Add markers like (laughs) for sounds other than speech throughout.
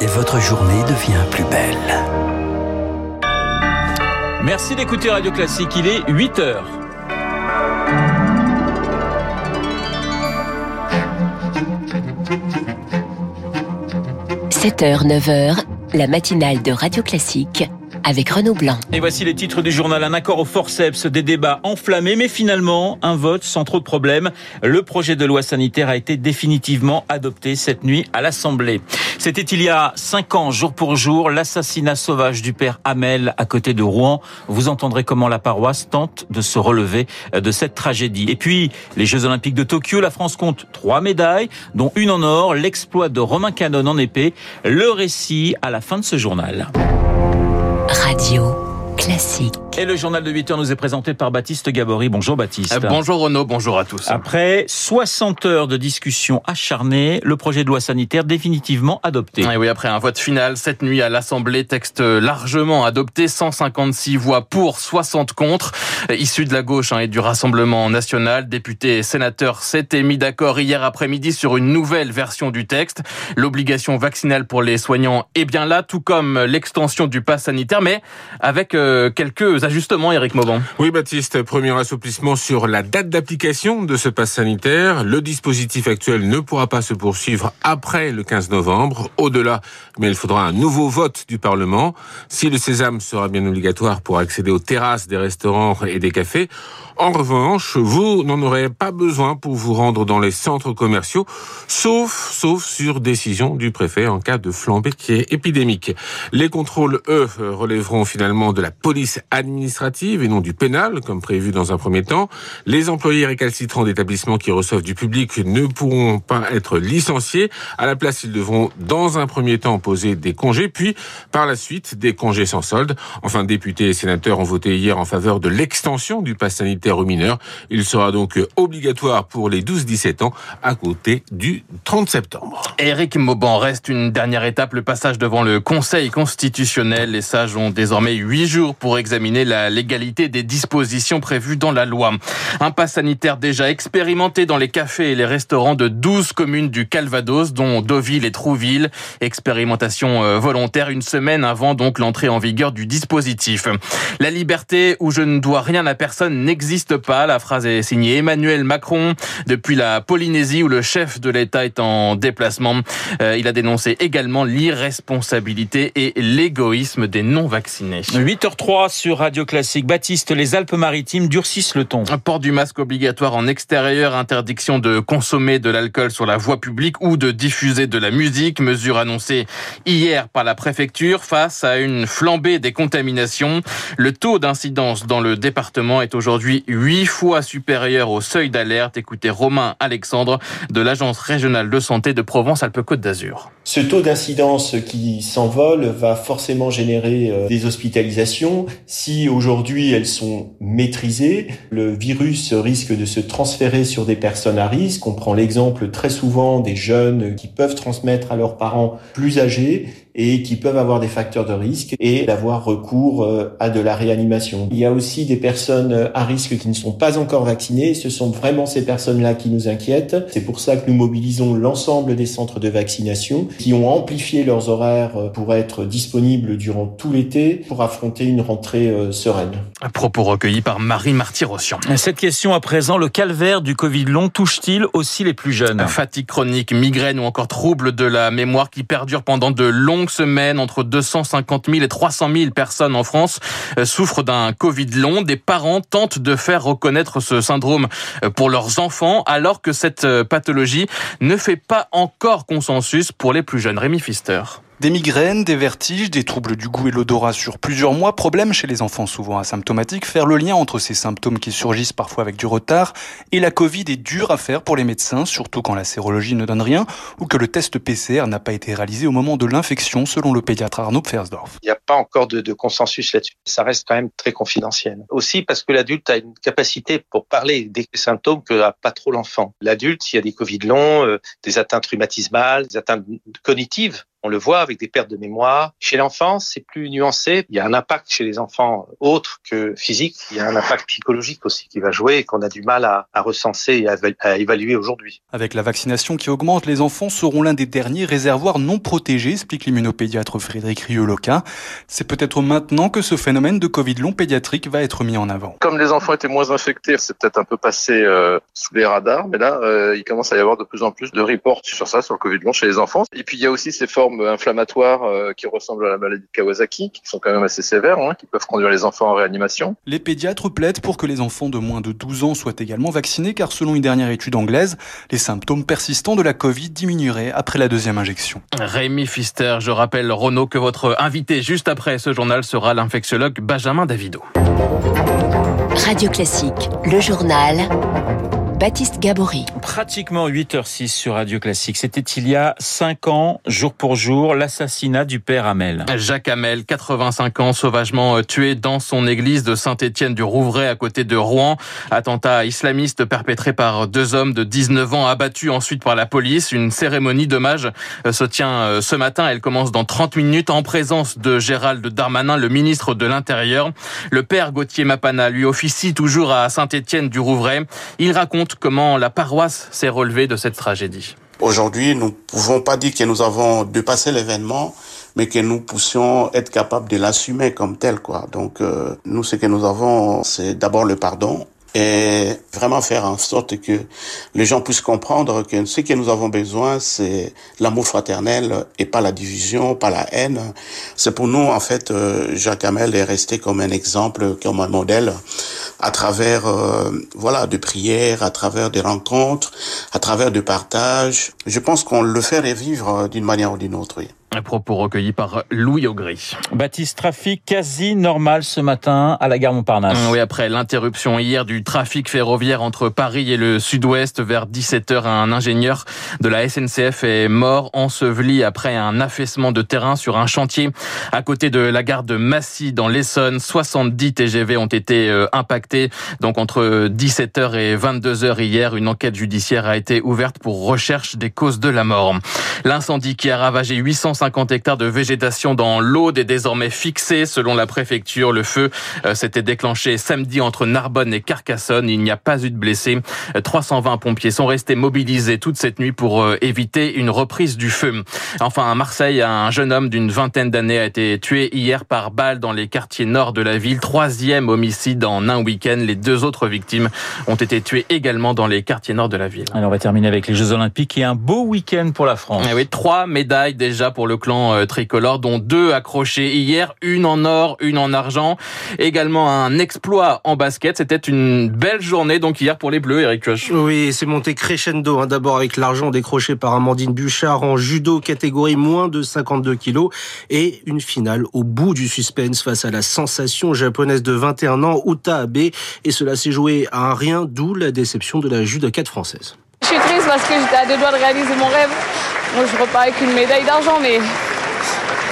et votre journée devient plus belle. Merci d'écouter Radio Classique, il est 8 heures. – 7h, 9h, la matinale de Radio Classique avec Renaud Blanc. Et voici les titres du journal. Un accord au forceps, des débats enflammés, mais finalement un vote sans trop de problèmes. Le projet de loi sanitaire a été définitivement adopté cette nuit à l'Assemblée. C'était il y a cinq ans, jour pour jour, l'assassinat sauvage du père Hamel à côté de Rouen. Vous entendrez comment la paroisse tente de se relever de cette tragédie. Et puis, les Jeux Olympiques de Tokyo, la France compte trois médailles, dont une en or, l'exploit de Romain Canon en épée. Le récit à la fin de ce journal. Radio classique. Et le journal de 8 heures nous est présenté par Baptiste Gabory. Bonjour Baptiste. Euh, bonjour Renaud, bonjour à tous. Après 60 heures de discussion acharnée, le projet de loi sanitaire définitivement adopté. Et oui, après un vote final cette nuit à l'Assemblée, texte largement adopté, 156 voix pour, 60 contre, issus de la gauche hein, et du Rassemblement national. Députés et sénateurs s'étaient mis d'accord hier après-midi sur une nouvelle version du texte. L'obligation vaccinale pour les soignants est bien là, tout comme l'extension du pass sanitaire, mais avec euh, euh, quelques ajustements, Eric Mauban. Oui, Baptiste, premier assouplissement sur la date d'application de ce pass sanitaire. Le dispositif actuel ne pourra pas se poursuivre après le 15 novembre. Au-delà, mais il faudra un nouveau vote du Parlement. Si le sésame sera bien obligatoire pour accéder aux terrasses des restaurants et des cafés, en revanche, vous n'en aurez pas besoin pour vous rendre dans les centres commerciaux, sauf, sauf sur décision du préfet en cas de flambée qui est épidémique. Les contrôles, eux, relèveront finalement de la police administrative et non du pénal, comme prévu dans un premier temps. Les employés récalcitrants d'établissements qui reçoivent du public ne pourront pas être licenciés. À la place, ils devront, dans un premier temps, poser des congés, puis, par la suite, des congés sans solde. Enfin, députés et sénateurs ont voté hier en faveur de l'extension du pass sanitaire aux mineurs. Il sera donc obligatoire pour les 12-17 ans à côté du 30 septembre. Éric Mauban reste une dernière étape, le passage devant le Conseil constitutionnel. Les sages ont désormais huit jours pour examiner la légalité des dispositions prévues dans la loi. Un pass sanitaire déjà expérimenté dans les cafés et les restaurants de 12 communes du Calvados, dont Deauville et Trouville. Expérimentation euh, volontaire une semaine avant donc l'entrée en vigueur du dispositif. La liberté où je ne dois rien à personne n'existe pas. La phrase est signée Emmanuel Macron depuis la Polynésie où le chef de l'État est en déplacement. Euh, il a dénoncé également l'irresponsabilité et l'égoïsme des non-vaccinés. 8h03 sur Radio Classique. Baptiste, les Alpes-Maritimes durcissent le ton. Port du masque obligatoire en extérieur, interdiction de consommer de l'alcool sur la voie publique ou de diffuser de la musique, mesure annoncée hier par la préfecture face à une flambée des contaminations. Le taux d'incidence dans le département est aujourd'hui huit fois supérieur au seuil d'alerte. Écoutez Romain Alexandre de l'Agence régionale de santé de Provence-Alpes-Côte d'Azur. Ce taux d'incidence qui s'envole va forcément générer euh, des hospitalisations. Si aujourd'hui elles sont maîtrisées, le virus risque de se transférer sur des personnes à risque. On prend l'exemple très souvent des jeunes qui peuvent transmettre à leurs parents plus âgés et qui peuvent avoir des facteurs de risque et d'avoir recours euh, à de la réanimation. Il y a aussi des personnes euh, à risque qui ne sont pas encore vaccinées. Ce sont vraiment ces personnes-là qui nous inquiètent. C'est pour ça que nous mobilisons l'ensemble des centres de vaccination qui ont amplifié leurs horaires euh, pour être disponibles durant tout l'été pour affronter une rentrée sereine. Un propos recueilli par Marie Martyrossian. Cette question à présent, le calvaire du Covid long touche-t-il aussi les plus jeunes? Fatigue chronique, migraine ou encore troubles de la mémoire qui perdurent pendant de semaine, entre 250 000 et 300 000 personnes en France euh, souffrent d'un Covid long. Des parents tentent de faire reconnaître ce syndrome euh, pour leurs enfants, alors que cette euh, pathologie ne fait pas encore consensus pour les plus jeunes. Rémi Fister. Des migraines, des vertiges, des troubles du goût et l'odorat sur plusieurs mois, problème chez les enfants souvent asymptomatiques, faire le lien entre ces symptômes qui surgissent parfois avec du retard et la Covid est dur à faire pour les médecins, surtout quand la sérologie ne donne rien ou que le test PCR n'a pas été réalisé au moment de l'infection, selon le pédiatre Arnaud Pfersdorf. Il n'y a pas encore de, consensus là-dessus. Ça reste quand même très confidentiel. Aussi parce que l'adulte a une capacité pour parler des symptômes que n'a pas trop l'enfant. L'adulte, s'il y a des Covid longs, euh, des atteintes rhumatismales, des atteintes cognitives, On le voit avec des pertes de mémoire. Chez l'enfant, c'est plus nuancé. Il y a un impact chez les enfants autre que physique. Il y a un impact psychologique aussi qui va jouer et qu'on a du mal à, à recenser et à, à évaluer aujourd'hui. Avec la vaccination qui augmente, les enfants seront l'un des derniers réservoirs non protégés, explique l'immunopédiatre Frédéric Rioloca. C'est peut-être maintenant que ce phénomène de Covid long pédiatrique va être mis en avant. Comme les enfants étaient moins infectés, c'est peut-être un peu passé euh, sous les radars, mais là, euh, il commence à y avoir de plus en plus de reports sur ça, sur le Covid long chez les enfants. Et puis il y a aussi ces formes inflammatoires euh, qui ressemblent à la maladie de Kawasaki, qui sont quand même assez sévères, hein, qui peuvent conduire les enfants en réanimation. Les pédiatres plaident pour que les enfants de moins de 12 ans soient également vaccinés, car selon une dernière étude anglaise, les symptômes persistants de la Covid diminueraient après la deuxième injection. Rémi Fister, je rappelle Renaud que votre invité juste après ce journal sera l'infectiologue Benjamin Davido. Radio Classique, le journal. Baptiste Gabory. Pratiquement 8h06 sur Radio Classique. C'était il y a 5 ans, jour pour jour, l'assassinat du père Hamel. Jacques Hamel, 85 ans, sauvagement tué dans son église de Saint-Étienne du Rouvray à côté de Rouen. Attentat islamiste perpétré par deux hommes de 19 ans abattus ensuite par la police. Une cérémonie d'hommage se tient ce matin. Elle commence dans 30 minutes en présence de Gérald Darmanin, le ministre de l'Intérieur. Le père Gauthier Mapana lui officie toujours à Saint-Étienne du Rouvray. Il raconte comment la paroisse s'est relevée de cette tragédie. Aujourd'hui, nous ne pouvons pas dire que nous avons dépassé l'événement, mais que nous puissions être capables de l'assumer comme tel. Donc, euh, nous, ce que nous avons, c'est d'abord le pardon et vraiment faire en sorte que les gens puissent comprendre que ce que nous avons besoin, c'est l'amour fraternel et pas la division, pas la haine. C'est pour nous, en fait, euh, Jacques Hamel est resté comme un exemple, comme un modèle à travers, euh, voilà, de prières, à travers des rencontres, à travers de partages. Je pense qu'on le fait revivre d'une manière ou d'une autre, oui. Un propos recueillis par Louis Augry. Baptiste, trafic quasi normal ce matin à la gare Montparnasse. Oui, après l'interruption hier du trafic ferroviaire entre Paris et le sud-ouest vers 17h, un ingénieur de la SNCF est mort enseveli après un affaissement de terrain sur un chantier à côté de la gare de Massy dans l'Essonne. 70 TGV ont été impactés. Donc entre 17h et 22h hier, une enquête judiciaire a été ouverte pour recherche des causes de la mort. L'incendie qui a ravagé 800 50 hectares de végétation dans l'Aude est désormais fixé. Selon la préfecture, le feu s'était déclenché samedi entre Narbonne et Carcassonne. Il n'y a pas eu de blessés. 320 pompiers sont restés mobilisés toute cette nuit pour éviter une reprise du feu. Enfin, à Marseille, un jeune homme d'une vingtaine d'années a été tué hier par balle dans les quartiers nord de la ville. Troisième homicide en un week-end. Les deux autres victimes ont été tuées également dans les quartiers nord de la ville. Alors, on va terminer avec les Jeux Olympiques et un beau week-end pour la France. Et oui, trois médailles déjà pour le clan tricolore, dont deux accrochées hier, une en or, une en argent. Également un exploit en basket. C'était une belle journée donc hier pour les Bleus, Eric Koch. Oui, c'est monté crescendo. Hein. D'abord avec l'argent décroché par Amandine Bouchard en judo catégorie moins de 52 kilos et une finale au bout du suspense face à la sensation japonaise de 21 ans, Uta Abe. Et cela s'est joué à un rien, d'où la déception de la judokate française. Parce que j'étais à deux doigts de réaliser mon rêve. Moi, je repars avec une médaille d'argent, mais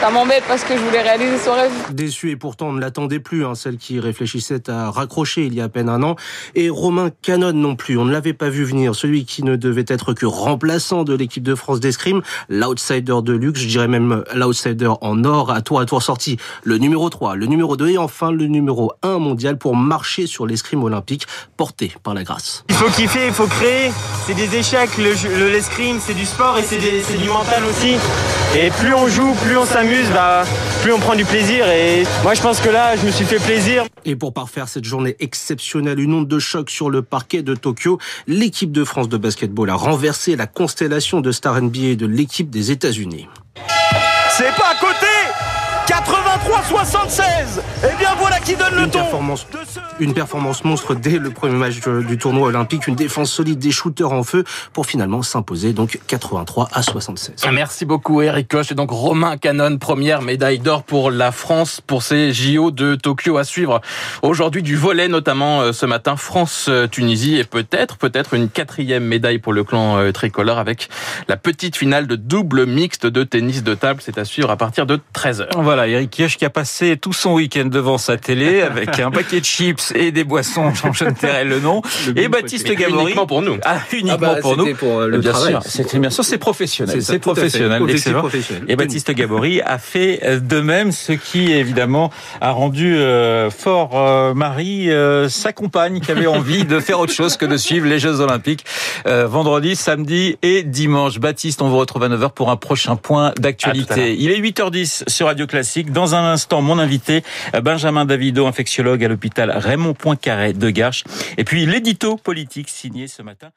ça m'embête parce que je voulais réaliser son rêve. Déçu et pourtant on ne l'attendait plus, hein, celle qui réfléchissait à raccrocher il y a à peine un an. Et Romain Canon non plus, on ne l'avait pas vu venir. Celui qui ne devait être que remplaçant de l'équipe de France d'escrime, l'outsider de luxe, je dirais même l'outsider en or, à tour à tour sorti. Le numéro 3, le numéro 2 et enfin le numéro 1 mondial pour marcher sur l'escrime olympique porté par la grâce. Il faut kiffer, il faut créer. C'est des échecs, l'escrime, c'est du sport et c'est du mental aussi. Et plus on joue, plus on s'amuse bah, plus on prend du plaisir. Et moi, je pense que là, je me suis fait plaisir. Et pour parfaire cette journée exceptionnelle, une onde de choc sur le parquet de Tokyo, l'équipe de France de basketball a renversé la constellation de Star NBA de l'équipe des États-Unis. C'est pas à côté 83-76 Eh bien voilà qui donne le une ton performance, Une performance monstre dès le premier match du tournoi olympique, une défense solide des shooters en feu pour finalement s'imposer donc 83 à 76. Merci beaucoup Eric Koch et donc Romain Canon, première médaille d'or pour la France pour ces JO de Tokyo à suivre. Aujourd'hui du volet notamment ce matin France-Tunisie et peut-être peut-être une quatrième médaille pour le clan tricolore avec la petite finale de double mixte de tennis de table. C'est à suivre à partir de 13h. Voilà, Eric Kioch qui a passé tout son week-end devant sa télé (laughs) avec un paquet de chips et des boissons, je ne tairai le nom. et Baptiste Gabory. Uniquement pour nous. Ah, uniquement Ah bah, pour nous. pour, euh, le bien travail. sûr, c'était bien sûr, c'est professionnel. C'est professionnel, excellent. professionnel. Et Baptiste Gabory a fait euh, de même, ce qui évidemment a rendu euh, fort euh, Marie, euh, sa compagne, qui avait envie de faire autre chose que de suivre les Jeux Olympiques vendredi, samedi et dimanche. Baptiste, on vous retrouve à 9h pour un prochain point d'actualité. Il est 8h10 sur Radio Classique. Dans un instant, mon invité, Benjamin Davido, infectiologue à l'hôpital Raymond Poincaré de Garches. Et puis l'édito politique signé ce matin.